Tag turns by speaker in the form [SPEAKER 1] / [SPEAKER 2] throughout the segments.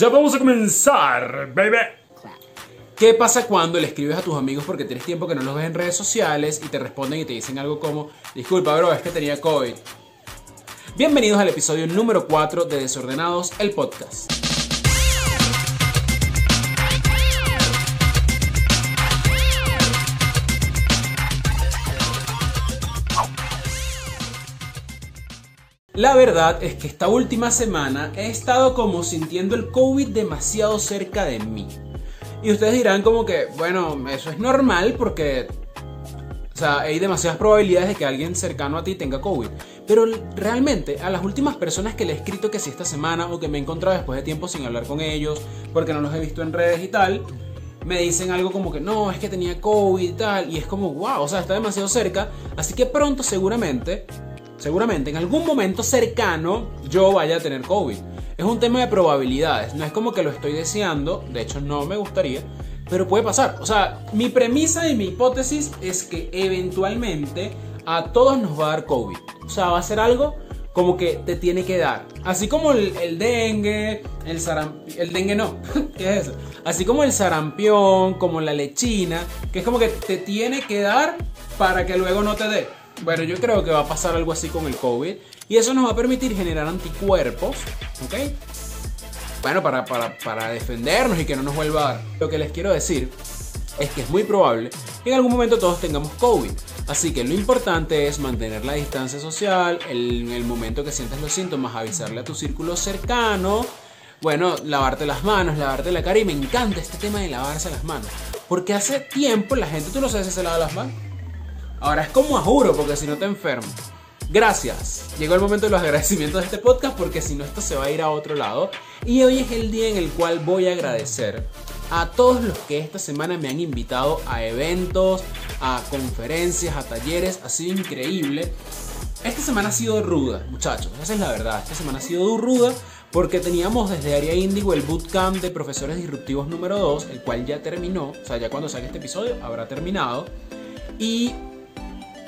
[SPEAKER 1] Ya vamos a comenzar, baby.
[SPEAKER 2] ¿Qué pasa cuando le escribes a tus amigos porque tienes tiempo que no los ves en redes sociales y te responden y te dicen algo como, disculpa bro, es que tenía COVID? Bienvenidos al episodio número 4 de Desordenados, el podcast. La verdad es que esta última semana he estado como sintiendo el COVID demasiado cerca de mí. Y ustedes dirán como que, bueno, eso es normal porque o sea, hay demasiadas probabilidades de que alguien cercano a ti tenga COVID. Pero realmente, a las últimas personas que le he escrito que si esta semana o que me he encontrado después de tiempo sin hablar con ellos, porque no los he visto en redes y tal, me dicen algo como que no, es que tenía COVID y tal. Y es como, wow, o sea, está demasiado cerca. Así que pronto seguramente seguramente en algún momento cercano yo vaya a tener COVID. Es un tema de probabilidades, no es como que lo estoy deseando, de hecho no me gustaría, pero puede pasar. O sea, mi premisa y mi hipótesis es que eventualmente a todos nos va a dar COVID. O sea, va a ser algo como que te tiene que dar. Así como el, dengue, el sarampión, el dengue no, ¿qué es eso? Así como el sarampión, como la lechina, que es como que te tiene que dar para que luego no te dé. Bueno, yo creo que va a pasar algo así con el COVID. Y eso nos va a permitir generar anticuerpos, ¿ok? Bueno, para, para, defendernos y que no nos vuelva a dar. Lo que les quiero decir es que es muy probable que en algún momento todos tengamos COVID. Así que lo importante es mantener la distancia social, en el momento que sientas los síntomas, avisarle a tu círculo cercano. Bueno, lavarte las manos, lavarte la cara. Y me encanta este tema de lavarse las manos. Porque hace tiempo la gente, tú no sabes si se lava las manos. Ahora es como a juro, porque si no te enfermo. Gracias. Llegó el momento de los agradecimientos de este podcast porque si no esto se va a ir a otro lado. Y hoy es el día en el cual voy a agradecer a todos los que esta semana me han invitado a eventos, a conferencias, a talleres. Ha sido increíble. Esta semana ha sido ruda, muchachos. Esa es la verdad. Esta semana ha sido ruda porque teníamos desde Área Índigo el bootcamp de profesores disruptivos número 2, el cual ya terminó. O sea, ya cuando salga este episodio habrá terminado. Y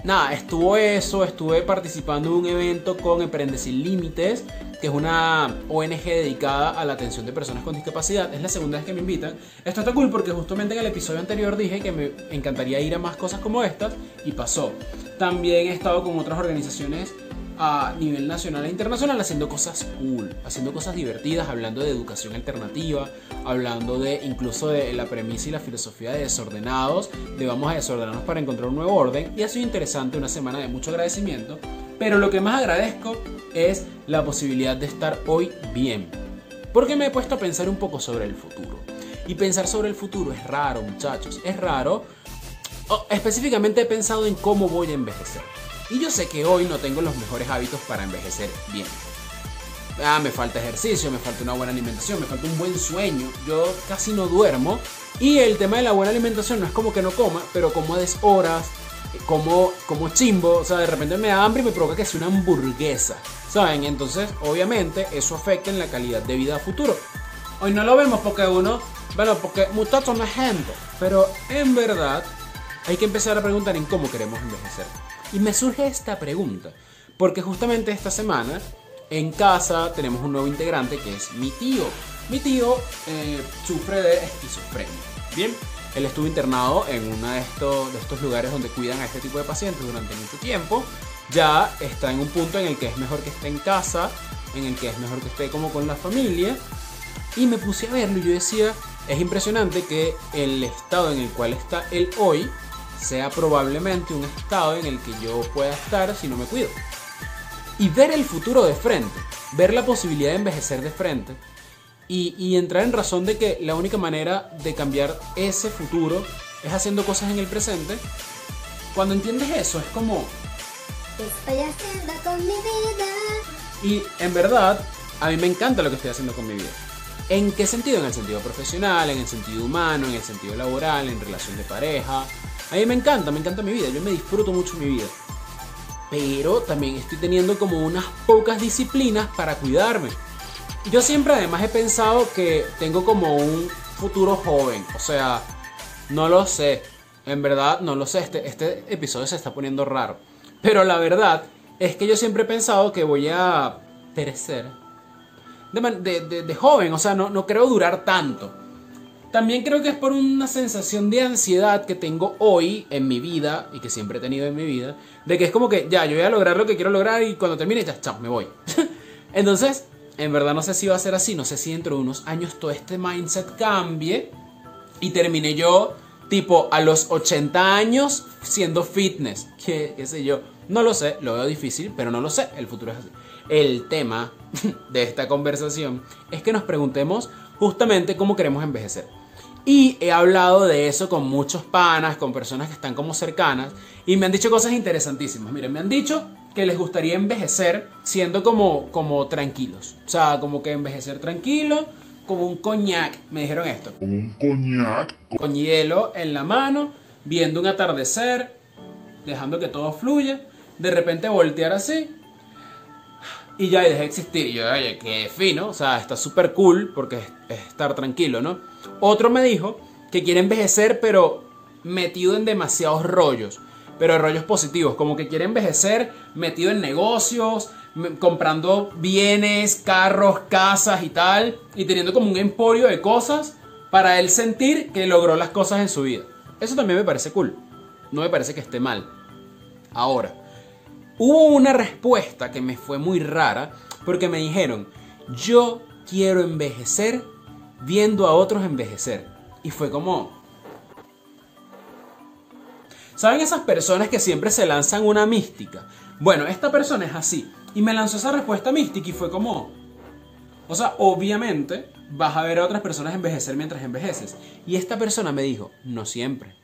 [SPEAKER 2] nada, estuvo eso, estuve participando en un evento con Emprende Sin Límites, que es una ONG dedicada a la atención de personas con discapacidad. Es la segunda vez que me invitan. Esto está cool porque justamente en el episodio anterior dije que me encantaría ir a más cosas como estas y pasó. También he estado con otras organizaciones a nivel nacional e internacional haciendo cosas cool, haciendo cosas divertidas, hablando de educación alternativa, hablando de incluso de la premisa y la filosofía de desordenados, de vamos a desordenarnos para encontrar un nuevo orden. Y ha sido interesante, una semana de mucho agradecimiento. Pero lo que más agradezco es la posibilidad de estar hoy bien. Porque me he puesto a pensar un poco sobre el futuro. Y pensar sobre el futuro es raro, muchachos. Es raro. específicamente he pensado en cómo voy a envejecer. Y yo sé que hoy no tengo los mejores hábitos para envejecer bien. Ah, me falta ejercicio, me falta una buena alimentación, me falta un buen sueño. Yo casi no duermo. Y el tema de la buena alimentación no es como que no coma, pero como a deshoras, como, como chimbo. O sea, de repente me da hambre y me provoca que sea una hamburguesa. ¿Saben? Entonces, obviamente, eso afecta en la calidad de vida a futuro. Hoy no lo vemos porque uno, bueno, porque muchachos no es gente. Pero en verdad, hay que empezar a preguntar en cómo queremos envejecer. Y me surge esta pregunta, porque justamente esta semana en casa tenemos un nuevo integrante que es mi tío. Mi tío eh, sufre de esquizofrenia. Bien, él estuvo internado en uno de estos, de estos lugares donde cuidan a este tipo de pacientes durante mucho tiempo. Ya está en un punto en el que es mejor que esté en casa, en el que es mejor que esté como con la familia. Y me puse a verlo y yo decía, es impresionante que el estado en el cual está él hoy sea probablemente un estado en el que yo pueda estar si no me cuido. Y ver el futuro de frente, ver la posibilidad de envejecer de frente y, entrar en razón de que la única manera de cambiar ese futuro es haciendo cosas en el presente. Cuando entiendes eso, es como...
[SPEAKER 3] Estoy haciendo con mi vida.
[SPEAKER 2] Y en verdad, a mí me encanta lo que estoy haciendo con mi vida. ¿En qué sentido? En el sentido profesional, en el sentido humano, en el sentido laboral, en relación de pareja, a mí me encanta, me encanta mi vida, yo me disfruto mucho mi vida. Pero también estoy teniendo como unas pocas disciplinas para cuidarme. Yo siempre además he pensado que tengo como un futuro joven, o sea, no lo sé. En verdad, no lo sé, este, este episodio se está poniendo raro. Pero la verdad es que yo siempre he pensado que voy a perecer de, de- de- de joven, o sea, no, no creo durar tanto. También creo que es por una sensación de ansiedad que tengo hoy en mi vida y que siempre he tenido en mi vida, de que es como que ya, yo voy a lograr lo que quiero lograr y cuando termine ya, chao, me voy. Entonces, en verdad no sé si va a ser así, no sé si dentro de unos años todo este mindset cambie y termine yo tipo a los 80 años siendo fitness, que qué sé yo, no lo sé, lo veo difícil, pero no lo sé, el futuro es así. El tema de esta conversación es que nos preguntemos justamente cómo queremos envejecer. Y he hablado de eso con muchos panas, con personas que están como cercanas, y me han dicho cosas interesantísimas. Miren, me han dicho que les gustaría envejecer siendo como, como tranquilos. O sea, como que envejecer tranquilo, como un coñac. Me dijeron esto.
[SPEAKER 4] como un coñac,
[SPEAKER 2] Con hielo en la mano, viendo un atardecer, dejando que todo fluya. De repente voltear así. Y ya deja de existir. Y yo, oye, qué fino. O sea, está súper cool porque es, es estar tranquilo, ¿no? Otro me dijo que quiere envejecer, pero metido en demasiados rollos. Pero rollos positivos. Como que quiere envejecer metido en negocios, comprando bienes, carros, casas y tal. Y teniendo como un emporio de cosas para él sentir que logró las cosas en su vida. Eso también me parece cool. No me parece que esté mal. Ahora, hubo una respuesta que me fue muy rara porque me dijeron, yo quiero envejecer viendo a otros envejecer. Y fue como... ¿Saben esas personas que siempre se lanzan una mística? Bueno, esta persona es así. Y me lanzó esa respuesta mística y fue como... O sea, obviamente vas a ver a otras personas envejecer mientras envejeces. Y esta persona me dijo, no siempre.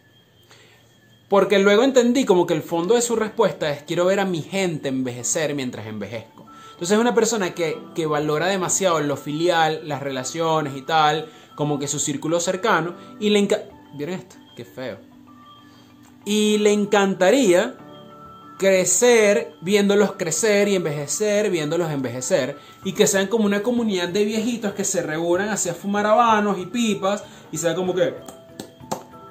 [SPEAKER 2] Porque luego entendí como que el fondo de su respuesta es quiero ver a mi gente envejecer mientras envejezco. Entonces es una persona que, que valora demasiado lo filial, las relaciones y tal, como que su círculo cercano. Y le encanta... ¿Vieron esto? Qué feo. Y le encantaría crecer viéndolos crecer y envejecer viéndolos envejecer y que sean como una comunidad de viejitos que se reúnan hacia fumar habanos y pipas y sea como que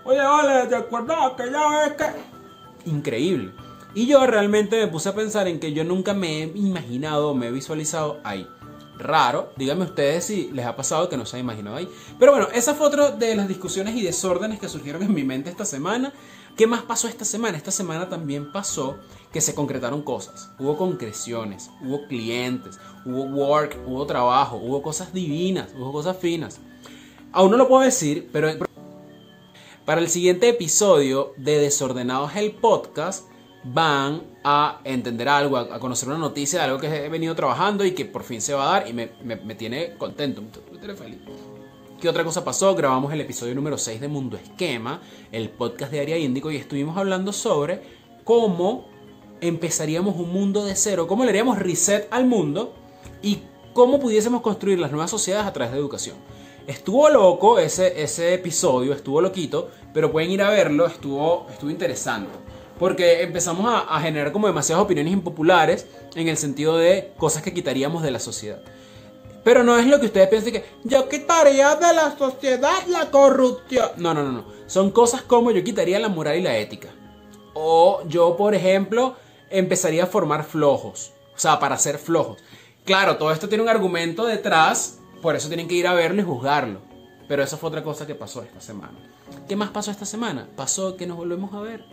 [SPEAKER 2] oye vale te acuerdas que ya ves que increíble y yo realmente me puse a pensar en que yo nunca me he imaginado me he visualizado ahí raro díganme ustedes si les ha pasado que no se han imaginado ahí pero bueno esa fue otra de las discusiones y desórdenes que surgieron en mi mente esta semana ¿Qué más pasó esta semana? Esta semana también pasó que se concretaron cosas. Hubo concreciones, hubo clientes, hubo work, hubo trabajo, hubo cosas divinas, hubo cosas finas. Aún no lo puedo decir, pero para el siguiente episodio de Desordenados el podcast van a entender algo, a, conocer una noticia de algo que he venido trabajando y que por fin se va a dar y me, me- me tiene contento, me tiene feliz. ¿Qué otra cosa pasó? Grabamos el episodio número 6 de Mundo Esquema, el podcast de Área Índico, y estuvimos hablando sobre cómo empezaríamos un mundo de cero, cómo le haríamos reset al mundo y cómo pudiésemos construir las nuevas sociedades a través de educación. Estuvo loco ese, ese episodio, estuvo loquito, pero pueden ir a verlo, estuvo, estuvo interesante. Porque empezamos a, generar como demasiadas opiniones impopulares en el sentido de cosas que quitaríamos de la sociedad. Pero no es lo que ustedes piensan que yo quitaría de la sociedad la corrupción. No, no, no, no. Son cosas como yo quitaría la moral y la ética. O yo, por ejemplo, empezaría a formar flojos. O sea, para ser flojos. Claro, todo esto tiene un argumento detrás. Por eso tienen que ir a verlo y juzgarlo. Pero eso fue otra cosa que pasó esta semana. ¿Qué más pasó esta semana? Pasó que nos volvemos a ver.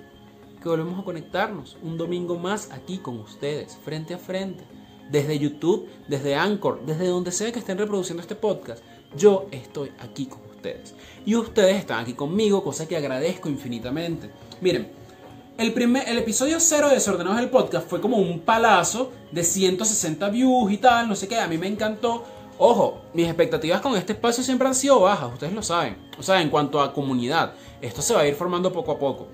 [SPEAKER 2] Que volvemos a conectarnos. Un domingo más aquí con ustedes, frente a frente desde YouTube, desde Anchor, desde donde sea que estén reproduciendo este podcast, yo estoy aquí con ustedes. Y ustedes están aquí conmigo, cosa que agradezco infinitamente. Miren, el, primer, el episodio 0 de Desordenados del podcast fue como un palazo de 160 views y tal, no sé qué, a mí me encantó. Ojo, mis expectativas con este espacio siempre han sido bajas, ustedes lo saben. O sea, en cuanto a comunidad, esto se va a ir formando poco a poco.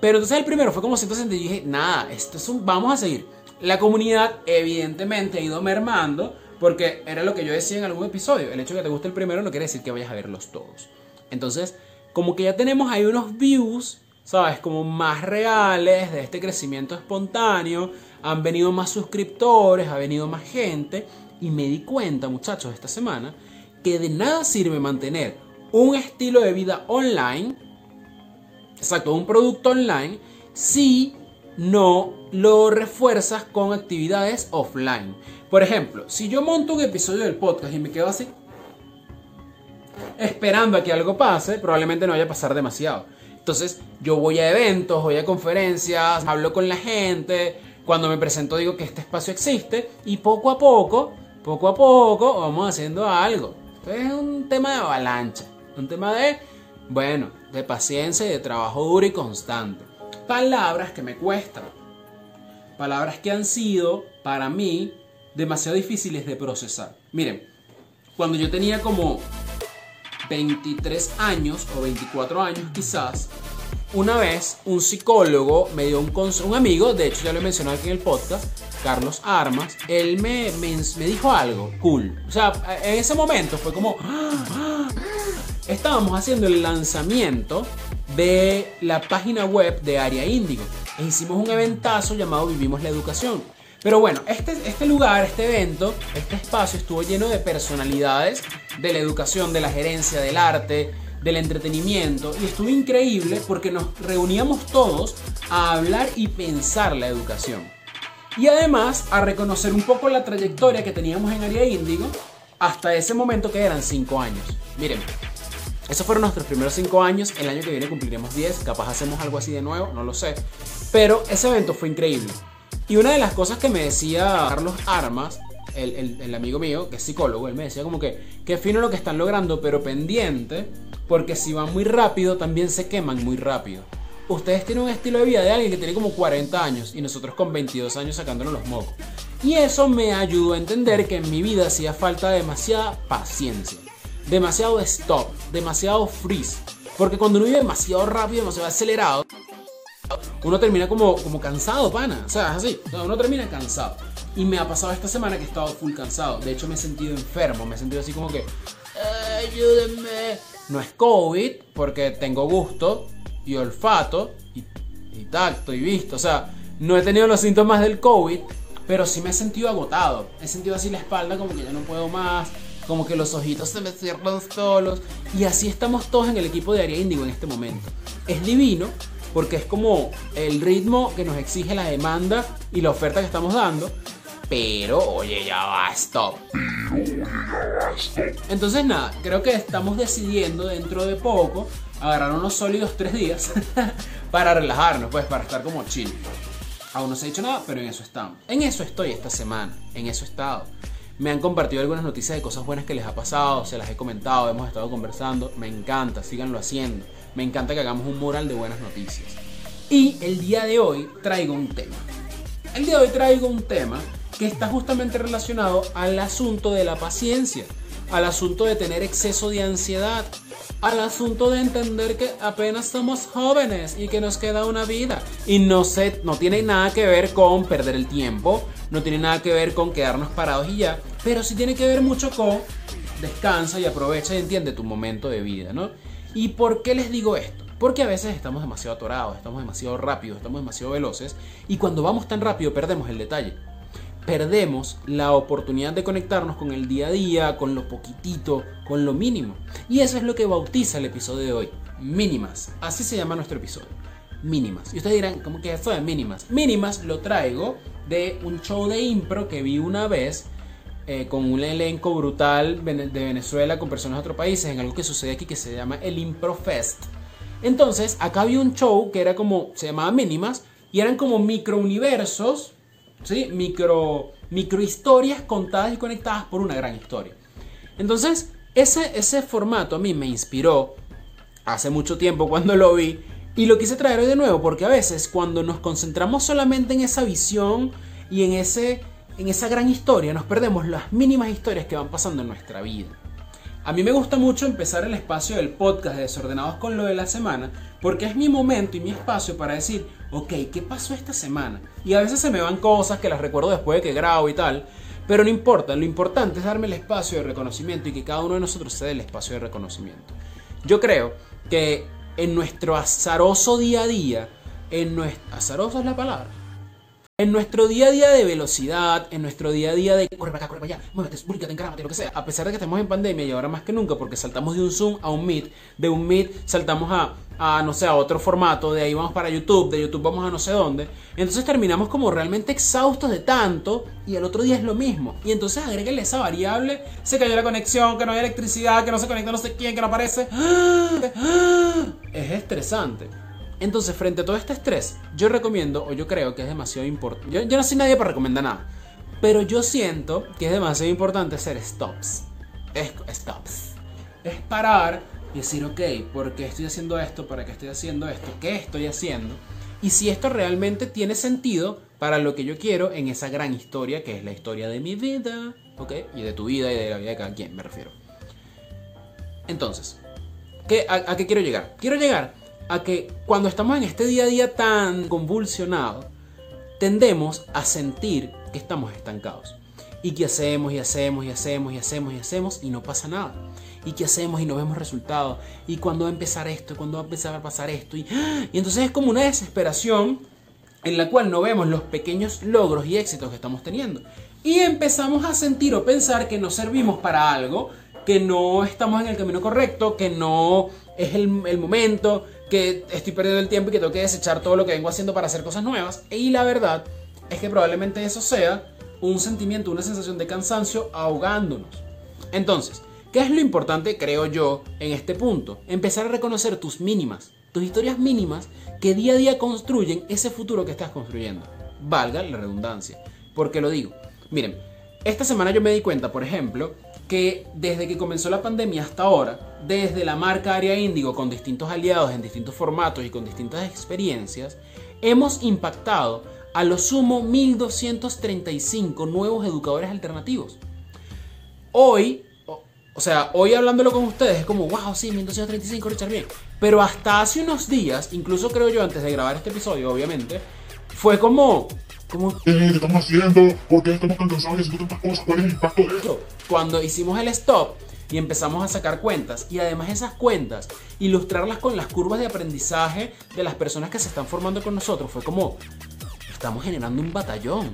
[SPEAKER 2] Pero entonces el primero fue como 160 y dije, nada, esto es un, vamos a seguir. La comunidad evidentemente ha ido mermando porque era lo que yo decía en algún episodio. El hecho de que te guste el primero no quiere decir que vayas a verlos todos. Entonces, como que ya tenemos ahí unos views, ¿sabes? Como más reales de este crecimiento espontáneo. Han venido más suscriptores, ha venido más gente. Y me di cuenta, muchachos, esta semana, que de nada sirve mantener un estilo de vida online, exacto, un producto online, si no lo refuerzas con actividades offline. Por ejemplo, si yo monto un episodio del podcast y me quedo así, esperando a que algo pase, probablemente no vaya a pasar demasiado. Entonces, yo voy a eventos, voy a conferencias, hablo con la gente, cuando me presento digo que este espacio existe y poco a poco, poco a poco vamos haciendo algo. Entonces, es un tema de avalancha, un tema de, bueno, de paciencia y de trabajo duro y constante. Palabras que me cuestan. Palabras que han sido, para mí, demasiado difíciles de procesar. Miren, cuando yo tenía como 23 años o 24 años quizás, una vez un psicólogo me dio un consejo, un amigo, de hecho ya lo he mencionado aquí en el podcast, Carlos Armas, él me, me, me dijo algo cool. O sea, en ese momento fue como... Estábamos haciendo el lanzamiento de la página web de Área Índigo. E hicimos un eventazo llamado Vivimos la Educación. Pero bueno, este, este lugar, este evento, este espacio estuvo lleno de personalidades de la educación, de la gerencia, del arte, del entretenimiento. Y estuvo increíble porque nos reuníamos todos a hablar y pensar la educación. Y además a reconocer un poco la trayectoria que teníamos en Área Índigo hasta ese momento que eran 5 años. Miren, esos fueron nuestros primeros 5 años. El año que viene cumpliremos 10. Capaz hacemos algo así de nuevo, no lo sé. Pero ese evento fue increíble. Y una de las cosas que me decía Carlos Armas, el, amigo mío, que es psicólogo, él me decía como que, qué fino lo que están logrando, pero pendiente, porque si van muy rápido, también se queman muy rápido. Ustedes tienen un estilo de vida de alguien que tiene como 40 años y nosotros con 22 años sacándonos los mocos. Y eso me ayudó a entender que en mi vida hacía falta demasiada paciencia, demasiado stop, demasiado freeze. Porque cuando uno vive demasiado rápido, demasiado acelerado, uno termina como, como cansado, pana. O sea, es así. Uno termina cansado. Y me ha pasado esta semana que he estado full cansado. De hecho, me he sentido enfermo. Me he sentido así como que. Ayúdenme. No es COVID, porque tengo gusto y olfato y, y tacto y visto. O sea, no he tenido los síntomas del COVID, pero sí me he sentido agotado. He sentido así la espalda como que ya no puedo más. Como que los ojitos se me cierran solos. Y así estamos todos en el equipo de Área Índigo en este momento. Es divino porque es como el ritmo que nos exige la demanda y la oferta que estamos dando. Pero, oye, ya va, stop. Entonces, nada, creo que estamos decidiendo dentro de poco agarrar unos sólidos tres días para relajarnos, pues, para estar como chill. Aún no se ha dicho nada, pero en eso estamos. En eso estoy esta semana, en eso he estado. Me han compartido algunas noticias de cosas buenas que les ha pasado, se las he comentado, hemos estado conversando. Me encanta, síganlo haciendo. Me encanta que hagamos un mural de buenas noticias. Y el día de hoy traigo un tema. El día de hoy traigo un tema que está justamente relacionado al asunto de la paciencia, al asunto de tener exceso de ansiedad, al asunto de entender que apenas somos jóvenes y que nos queda una vida. Y no, se, no tiene nada que ver con perder el tiempo, no tiene nada que ver con quedarnos parados y ya, pero sí tiene que ver mucho con descansa y aprovecha y entiende tu momento de vida, ¿no? ¿Y por qué les digo esto? Porque a veces estamos demasiado atorados, estamos demasiado rápidos, estamos demasiado veloces y cuando vamos tan rápido perdemos el detalle. Perdemos la oportunidad de conectarnos con el día a día, con lo poquitito, con lo mínimo. Y eso es lo que bautiza el episodio de hoy. Mínimas. Así se llama nuestro episodio. Mínimas. Y ustedes dirán, ¿cómo que eso de mínimas? Mínimas lo traigo de un show de impro que vi una vez eh, con un elenco brutal de Venezuela con personas de otros países en algo que sucede aquí que se llama el Impro Fest. Entonces, acá había un show que era como, se llamaba Mínimas, y eran como microuniversos, ¿sí? Micro, micro historias contadas y conectadas por una gran historia. Entonces, ese, ese formato a mí me inspiró hace mucho tiempo cuando lo vi, y lo quise traer hoy de nuevo, porque a veces cuando nos concentramos solamente en esa visión y en ese en esa gran historia nos perdemos las mínimas historias que van pasando en nuestra vida. A mí me gusta mucho empezar el espacio del podcast de Desordenados con lo de la semana, porque es mi momento y mi espacio para decir, ok, ¿qué pasó esta semana? Y a veces se me van cosas que las recuerdo después de que grabo y tal, pero no importa, lo importante es darme el espacio de reconocimiento y que cada uno de nosotros se el espacio de reconocimiento. Yo creo que en nuestro azaroso día a día, en nuestro... ¿Azaroso es la palabra? En nuestro día a día de velocidad, en nuestro día a día de corre para acá, corre para allá, muévete, búscate, encarámate, lo que sea, a pesar de que estamos en pandemia y ahora más que nunca, porque saltamos de un Zoom a un Meet, de un Meet saltamos a, a no sé, a otro formato, de ahí vamos para YouTube, de YouTube vamos a no sé dónde, entonces terminamos como realmente exhaustos de tanto y el otro día es lo mismo. Y entonces agréguenle esa variable, se cayó la conexión, que no hay electricidad, que no se conecta no sé quién, que no aparece. Es estresante. Entonces, frente a todo este estrés, yo recomiendo, o yo creo que es demasiado importante. Yo, no soy nadie para recomendar nada, pero yo siento que es demasiado importante hacer stops. Es, stops. Es parar y decir, ok, ¿por qué estoy haciendo esto? ¿Para qué estoy haciendo esto? ¿Qué estoy haciendo? Y si esto realmente tiene sentido para lo que yo quiero en esa gran historia que es la historia de mi vida, ¿ok? Y de tu vida y de la vida de cada quien, me refiero. Entonces, ¿qué, a qué quiero llegar? Quiero llegar a que cuando estamos en este día a día tan convulsionado, tendemos a sentir que estamos estancados. Y que hacemos y hacemos y hacemos y hacemos y hacemos y no pasa nada. Y que hacemos y no vemos resultados. Y cuando va a empezar esto, cuando va a empezar a pasar esto. Y, y entonces es como una desesperación en la cual no vemos los pequeños logros y éxitos que estamos teniendo. Y empezamos a sentir o pensar que no servimos para algo, que no estamos en el camino correcto, que no es el, el momento, que estoy perdiendo el tiempo y que tengo que desechar todo lo que vengo haciendo para hacer cosas nuevas. Y la verdad es que probablemente eso sea un sentimiento, una sensación de cansancio ahogándonos. Entonces, ¿qué es lo importante, creo yo, en este punto? Empezar a reconocer tus mínimas, tus historias mínimas que día a día construyen ese futuro que estás construyendo. Valga la redundancia. ¿Por qué lo digo? Miren, esta semana yo me di cuenta, por ejemplo, que desde que comenzó la pandemia hasta ahora, desde la marca Área Índigo con distintos aliados en distintos formatos y con distintas experiencias, hemos impactado a lo sumo 1235 nuevos educadores alternativos. Hoy, o, sea, hoy hablándolo con ustedes es como, wow, sí, 1235, Richard, bien. Pero hasta hace unos días, incluso creo yo antes de grabar este episodio, obviamente, fue como, como
[SPEAKER 4] ¿Qué estamos haciendo? ¿Por qué estamos tan cansados tantas cosas? ¿Cuál es el impacto de esto?
[SPEAKER 2] cuando hicimos el stop y empezamos a sacar cuentas y además esas cuentas ilustrarlas con las curvas de aprendizaje de las personas que se están formando con nosotros fue como estamos generando un batallón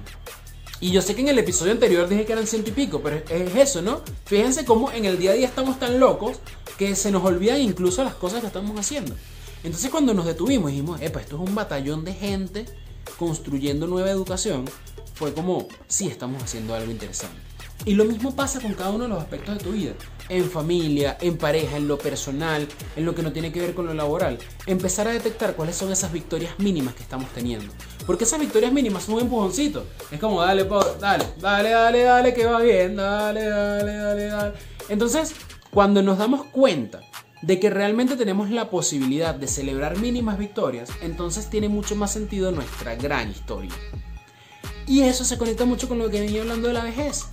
[SPEAKER 2] y yo sé que en el episodio anterior dije que eran ciento y pico pero es eso no fíjense cómo en el día a día estamos tan locos que se nos olvidan incluso las cosas que estamos haciendo entonces cuando nos detuvimos dijimos epa esto es un batallón de gente construyendo nueva educación fue como sí estamos haciendo algo interesante y lo mismo pasa con cada uno de los aspectos de tu vida. En familia, en pareja, en lo personal, en lo que no tiene que ver con lo laboral. Empezar a detectar cuáles son esas victorias mínimas que estamos teniendo. Porque esas victorias mínimas son un empujoncito. Es como, dale, dale, dale, dale, dale, que va bien, dale, dale, dale, dale. Entonces, cuando nos damos cuenta de que realmente tenemos la posibilidad de celebrar mínimas victorias, entonces tiene mucho más sentido nuestra gran historia. Y eso se conecta mucho con lo que venía hablando de la vejez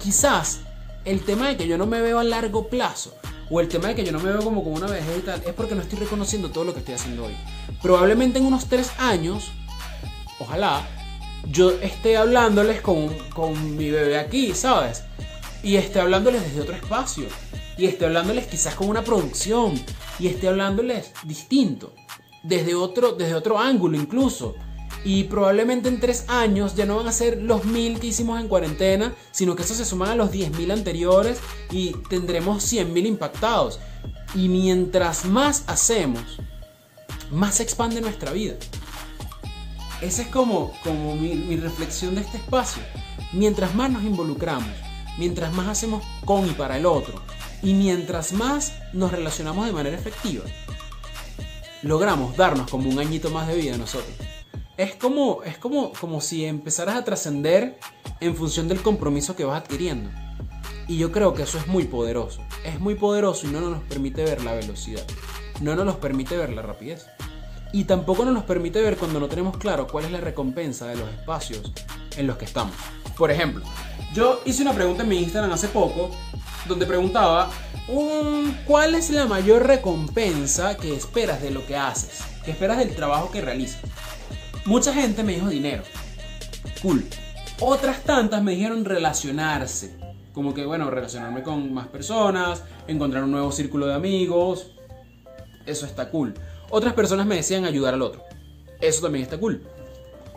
[SPEAKER 2] quizás el tema de que yo no me veo a largo plazo o el tema de que yo no me veo como con una vejez y tal es porque no estoy reconociendo todo lo que estoy haciendo hoy. Probablemente en unos tres años, ojalá, yo esté hablándoles con, con mi bebé aquí, ¿sabes? Y esté hablándoles desde otro espacio. Y esté hablándoles quizás con una producción. Y esté hablándoles distinto. Desde otro, desde otro ángulo incluso. Y probablemente en tres años ya no van a ser los mil que hicimos en cuarentena, sino que eso se suman a los 10.000 anteriores y tendremos 100.000 impactados. Y mientras más hacemos, más se expande nuestra vida. Esa es como, como mi reflexión de este espacio. Mientras más nos involucramos, mientras más hacemos con y para el otro, y mientras más nos relacionamos de manera efectiva, logramos darnos como un añito más de vida a nosotros. Es como, es como, como si empezaras a trascender en función del compromiso que vas adquiriendo. Y yo creo que eso es muy poderoso. Es muy poderoso y no nos permite ver la velocidad. No nos permite ver la rapidez. Y tampoco nos permite ver cuando no tenemos claro cuál es la recompensa de los espacios en los que estamos. Por ejemplo, yo hice una pregunta en mi Instagram hace poco donde preguntaba "Um, ¿cuál es la mayor recompensa que esperas de lo que haces? Que esperas del trabajo que realizas. Mucha gente me dijo dinero. Cool. Otras tantas me dijeron relacionarse. Como que, bueno, relacionarme con más personas, encontrar un nuevo círculo de amigos. Eso está cool. Otras personas me decían ayudar al otro. Eso también está cool.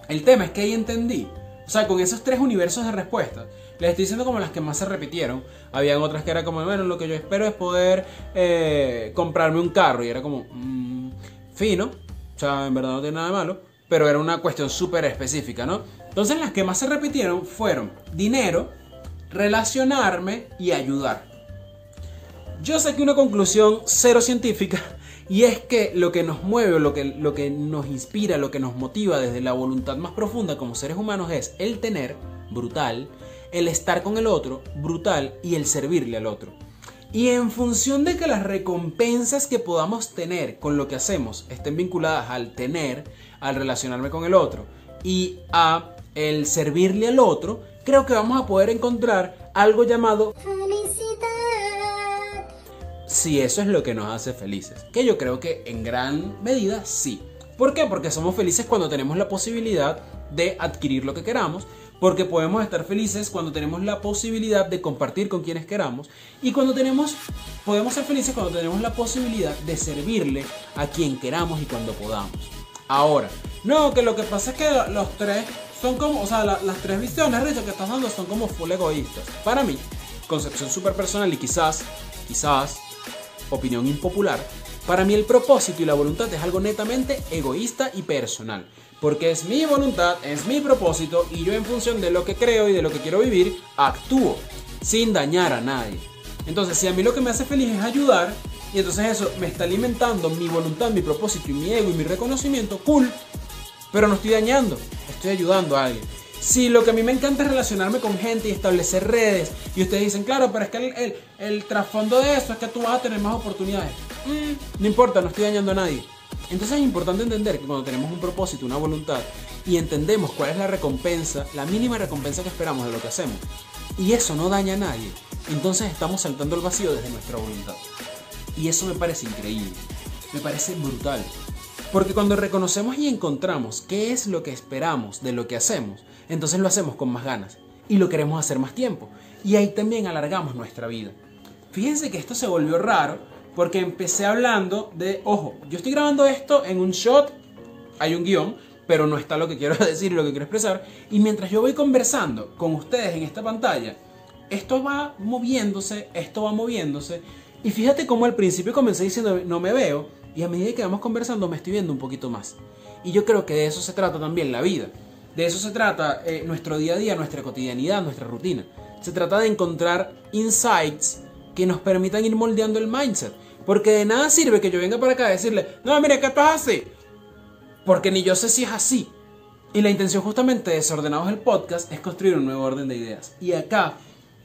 [SPEAKER 2] El tema es que ahí entendí. O sea, con esos tres universos de respuestas, les estoy diciendo como las que más se repitieron. Habían otras que era como, bueno, lo que yo espero es poder eh, comprarme un carro. Y era como, mm, fino. O sea, en verdad no tiene nada de malo. Pero era una cuestión súper específica, ¿no? Entonces las que más se repitieron fueron dinero, relacionarme y ayudar. Yo saqué una conclusión cero científica y es que lo que nos mueve, lo que, lo que nos inspira, lo que nos motiva desde la voluntad más profunda como seres humanos es el tener, brutal, el estar con el otro, brutal, y el servirle al otro. Y en función de que las recompensas que podamos tener con lo que hacemos estén vinculadas al tener, al relacionarme con el otro y a el servirle al otro, creo que vamos a poder encontrar algo llamado. Si eso es lo que nos hace felices. Que yo creo que en gran medida sí. ¿Por qué? Porque somos felices cuando tenemos la posibilidad de adquirir lo que queramos, porque podemos estar felices cuando tenemos la posibilidad de compartir con quienes queramos y cuando tenemos podemos ser felices cuando tenemos la posibilidad de servirle a quien queramos y cuando podamos. Ahora, no, que lo que pasa es que los tres son como, o sea, la- las tres visiones, Richard, que estás dando son como full egoístas. Para mí, concepción súper personal y quizás, quizás, opinión impopular, para mí el propósito y la voluntad es algo netamente egoísta y personal. Porque es mi voluntad, es mi propósito y yo en función de lo que creo y de lo que quiero vivir, actúo sin dañar a nadie. Entonces, si a mí lo que me hace feliz es ayudar, y entonces eso me está alimentando mi voluntad, mi propósito y mi ego y mi reconocimiento, cool. Pero no estoy dañando, estoy ayudando a alguien. Si lo que a mí me encanta es relacionarme con gente y establecer redes, y ustedes dicen, claro, pero es que el, el- el trasfondo de eso es que tú vas a tener más oportunidades. Mm, no importa, no estoy dañando a nadie. Entonces es importante entender que cuando tenemos un propósito, una voluntad, y entendemos cuál es la recompensa, la mínima recompensa que esperamos de lo que hacemos, y eso no daña a nadie, entonces estamos saltando el vacío desde nuestra voluntad. Y eso me parece increíble, me parece brutal. Porque cuando reconocemos y encontramos qué es lo que esperamos de lo que hacemos, entonces lo hacemos con más ganas y lo queremos hacer más tiempo. Y ahí también alargamos nuestra vida. Fíjense que esto se volvió raro porque empecé hablando de, ojo, yo estoy grabando esto en un shot, hay un guion, pero no está lo que quiero decir y lo que quiero expresar. Y mientras yo voy conversando con ustedes en esta pantalla, esto va moviéndose, esto va moviéndose. Y fíjate cómo al principio comencé diciendo no me veo y a medida que vamos conversando me estoy viendo un poquito más. Y yo creo que de eso se trata también la vida. De eso se trata eh, nuestro día a día, nuestra cotidianidad, nuestra rutina. Se trata de encontrar insights que nos permitan ir moldeando el mindset. Porque de nada sirve que yo venga para acá a decirle, no, mire, ¿qué estás así? Porque ni yo sé si es así. Y la intención justamente de Desordenados el podcast es construir un nuevo orden de ideas. Y acá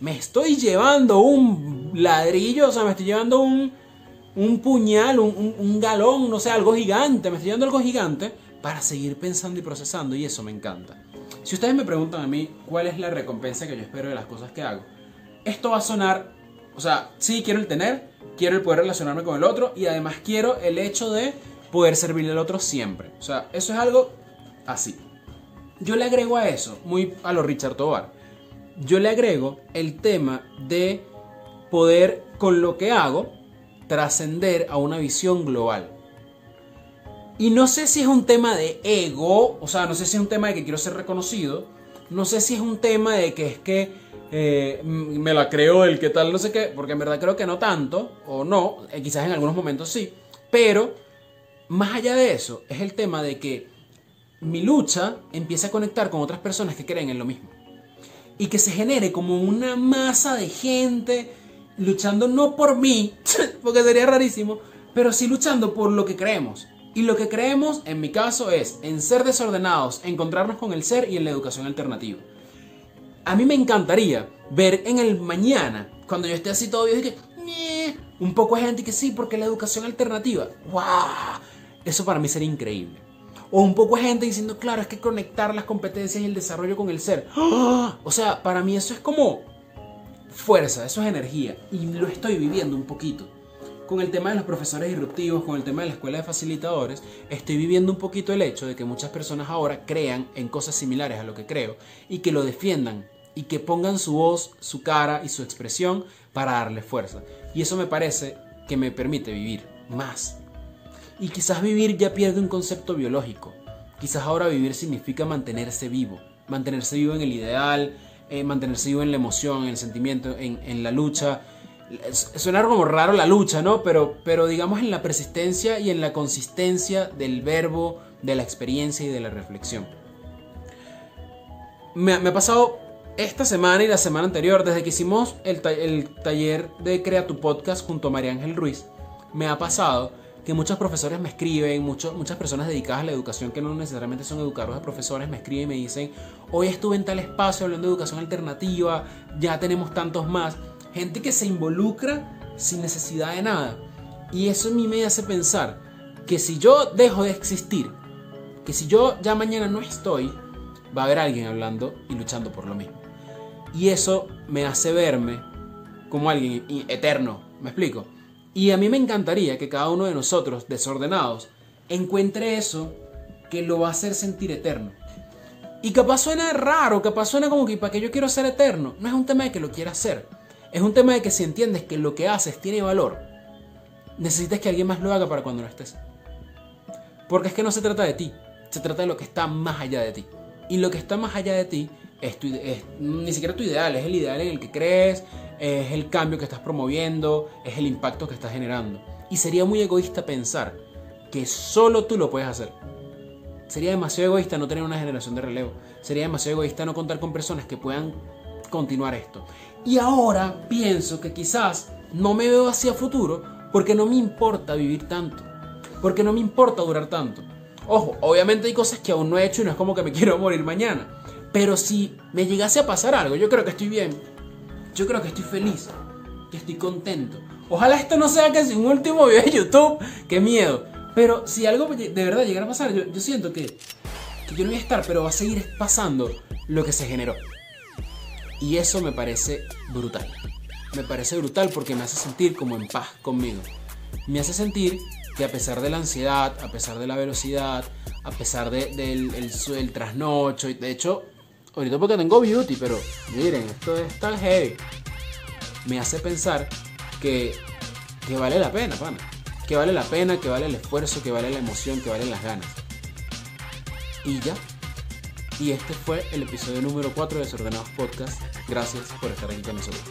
[SPEAKER 2] me estoy llevando un ladrillo, o sea, me estoy llevando un, un puñal, un, un- un galón, no sé, algo gigante. Me estoy llevando algo gigante para seguir pensando y procesando y eso me encanta. Si ustedes me preguntan a mí cuál es la recompensa que yo espero de las cosas que hago, esto va a sonar, o sea, sí quiero el tener, quiero el poder relacionarme con el otro y además quiero el hecho de poder servirle al otro siempre. O sea, eso es algo así. Yo le agrego a eso, muy a lo Richard Tobar, yo le agrego el tema de poder con lo que hago trascender a una visión global. Y no sé si es un tema de ego, o sea, no sé si es un tema de que quiero ser reconocido, no sé si es un tema de que es que eh, me la creo el que tal, no sé qué, porque en verdad creo que no tanto, o no, eh, quizás en algunos momentos sí, pero más allá de eso, es el tema de que mi lucha empieza a conectar con otras personas que creen en lo mismo. Y que se genere como una masa de gente luchando no por mí, porque sería rarísimo, pero sí luchando por lo que creemos. Y lo que creemos, en mi caso, es en ser desordenados, encontrarnos con el ser y en la educación alternativa. A mí me encantaría ver en el mañana, cuando yo esté así todo, dije, "Ñe", un poco de gente que sí, porque la educación alternativa, ¡wow! Eso para mí sería increíble. O un poco de gente diciendo, claro, es que conectar las competencias y el desarrollo con el ser. ¡Ah! O sea, para mí eso es como fuerza, eso es energía. Y lo estoy viviendo un poquito. Con el tema de los profesores disruptivos, con el tema de la escuela de facilitadores, estoy viviendo un poquito el hecho de que muchas personas ahora crean en cosas similares a lo que creo y que lo defiendan y que pongan su voz, su cara y su expresión para darle fuerza. Y eso me parece que me permite vivir más. Y quizás vivir ya pierde un concepto biológico. quizás ahora vivir significa mantenerse vivo, mantenerse vivo en el ideal, eh, mantenerse vivo en la emoción, en el sentimiento, en, en la lucha. Suena como raro la lucha, ¿no? Pero, pero digamos en la persistencia y en la consistencia del verbo, de la experiencia y de la reflexión. Me, me ha pasado esta semana y la semana anterior, desde que hicimos el, ta- el taller de Crea tu Podcast junto a María Ángel Ruiz, me ha pasado que muchos profesores me escriben, muchos, muchas personas dedicadas a la educación que no necesariamente son educadores de profesores, me escriben y me dicen, hoy estuve en tal espacio hablando de educación alternativa, ya tenemos tantos más. Gente que se involucra sin necesidad de nada. Y eso a mí me hace pensar que si yo dejo de existir, que si yo ya mañana no estoy, va a haber alguien hablando y luchando por lo mismo. Y eso me hace verme como alguien eterno, ¿me explico? Y a mí me encantaría que cada uno de nosotros, desordenados, encuentre eso que lo va a hacer sentir eterno. Y capaz suena raro, capaz suena como que ¿para qué yo quiero ser eterno? No es un tema de que lo quiera hacer. Es un tema de que si entiendes que lo que haces tiene valor, necesitas que alguien más lo haga para cuando no estés. Porque es que no se trata de ti, se trata de lo que está más allá de ti. Y lo que está más allá de ti es, tu es ni siquiera tu ideal, es el ideal en el que crees, es el cambio que estás promoviendo, es el impacto que estás generando. Y sería muy egoísta pensar que solo tú lo puedes hacer. Sería demasiado egoísta no tener una generación de relevo. Sería demasiado egoísta no contar con personas que puedan continuar esto. Y ahora pienso que quizás no me veo hacia futuro porque no me importa vivir tanto. Porque no me importa durar tanto. Ojo, obviamente hay cosas que aún no he hecho y no es como que me quiero morir mañana. Pero si me llegase a pasar algo, yo creo que estoy bien. Yo creo que estoy feliz. Que estoy contento. Ojalá esto no sea casi un último video de YouTube. Qué miedo. Pero si algo de verdad llegara a pasar, yo, siento que, que yo no voy a estar, pero va a seguir pasando lo que se generó. Y eso me parece brutal. Me parece brutal porque me hace sentir como en paz conmigo. Me hace sentir que a pesar de la ansiedad, a pesar de la velocidad, a pesar de- del trasnocho, y de hecho, ahorita porque tengo beauty, pero miren, esto es tan heavy. Me hace pensar que, que vale la pena, pana. Que vale la pena, que vale el esfuerzo, que vale la emoción, que valen las ganas. Y ya. Y este fue el episodio número 4 de Desordenados Podcast. Gracias por estar aquí con nosotros.